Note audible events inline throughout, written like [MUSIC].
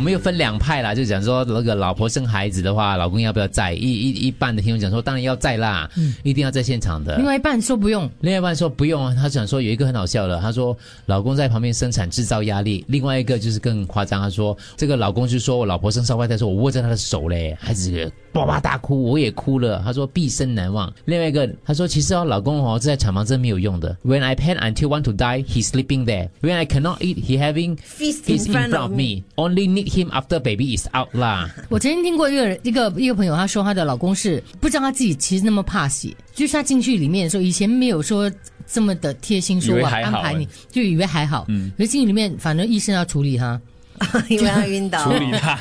我们又分两派啦，就讲说那个老婆生孩子的话，老公要不要在？一一一半的听众讲说，当然要在啦，一定要在现场的。另外一半说不用，另外一半说不用啊，他想说有一个很好笑的，他说老公在旁边生产制造压力，另外一个就是更夸张，他说这个老公就说我老婆生烧坏胎，说我握着他的手嘞，孩子哇哇大哭，我也哭了，他说毕生难忘。另外一个他说其实哦，老公哦在产房真没有用的，When I pan until want to die, he's sleeping there. When I cannot eat, he having Feast he's in front of me. Only need him after baby is out 啦。[LAUGHS] 我曾经听过一个人一个一个朋友，他说他的老公是不知道他自己其实那么怕血，就是他进去里面的时候，以前没有说这么的贴心，说哇以为还好安排你，就以为还好，嗯，可是进去里面，反正医生要处理他，[LAUGHS] 因为他晕倒处。理他，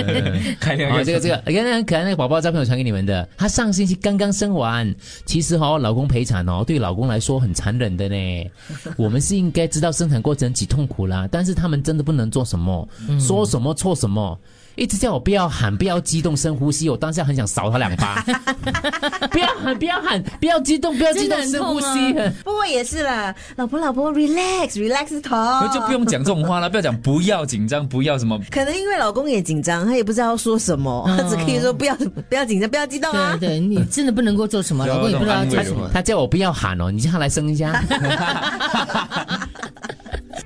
[LAUGHS] 开两啊，个这个这个，刚刚可爱那个宝宝照片我传给你们的，她上星期刚刚生完，其实哦，老公陪产哦，对老公来说很残忍的呢。[LAUGHS] 我们是应该知道生产过程几痛苦啦，但是他们真的不能做什么，说什么错什么。一直叫我不要喊，不要激动，深呼吸。我当下很想扫他两巴。不要喊，不要喊，不要激动，不要激动，深呼吸。不过也是啦，老婆老婆，relax，relax 头那，就不用讲这种话了，不要讲不要紧张，不要什么。可能因为老公也紧张，他也不知道要说什么，他只可以说不要不要紧张，不要激动啊对。对，你真的不能够做什么，老公也不知道么。他叫我不要喊哦，你叫他来生一下。[LAUGHS]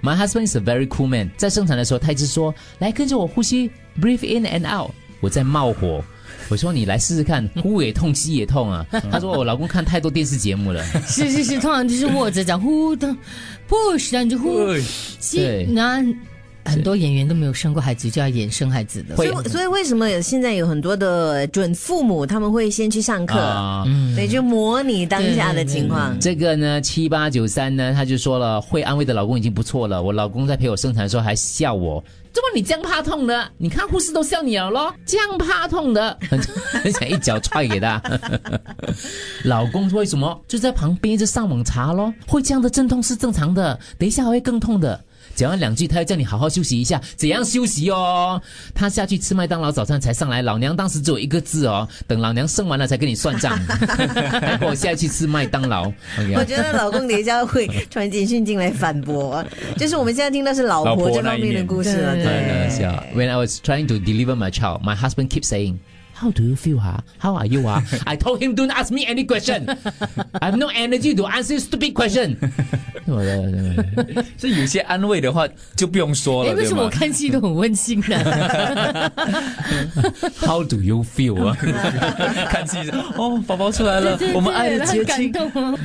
My husband is a very cool man。在生产的时候，他一直说：“来跟着我呼吸，breathe in and out。”我在冒火，我说：“你来试试看，呼也痛，吸也痛啊。”他说：“我老公看太多电视节目了。是是是，通常就是握着讲呼的 push，然后你就呼吸很多演员都没有生过孩子，就要演生孩子的。所以所以为什么有现在有很多的准父母他们会先去上”课，啊、对，就模拟当下的情况。这个呢，七八九三呢，他就说了，会安慰的老公已经不错了。我老公在陪我生产的时候还笑我，怎么你这样怕痛的？你看护士都笑你了咯，这样怕痛的，很 [LAUGHS] 很想一脚踹给他。[LAUGHS] 老公为什么就在旁边一直上网查咯？会这样的阵痛是正常的，等一下还会更痛的。讲完两句，他要叫你好好休息一下，怎样休息哦？他下去吃麦当劳早餐才上来，老娘当时只有一个字哦，等老娘生完了才跟你算账。我下去吃麦当劳。我觉得老公等一下会传简讯进来反驳，就是我们现在听到是老婆这方面的故事了。对对. When I was trying to deliver my child, my husband keeps saying, How do you feel, huh? How are you, huh? I told him, Don't ask me any question. I have no energy to answer stupid question. 我的 [LAUGHS] 所以有些安慰的话就不用说哎，了，对为什么我？看戏都很温馨呢？[LAUGHS] How do you feel 啊？[LAUGHS] 看戏是哦，宝宝出来了对，对我们爱的对很节庆感。动哦。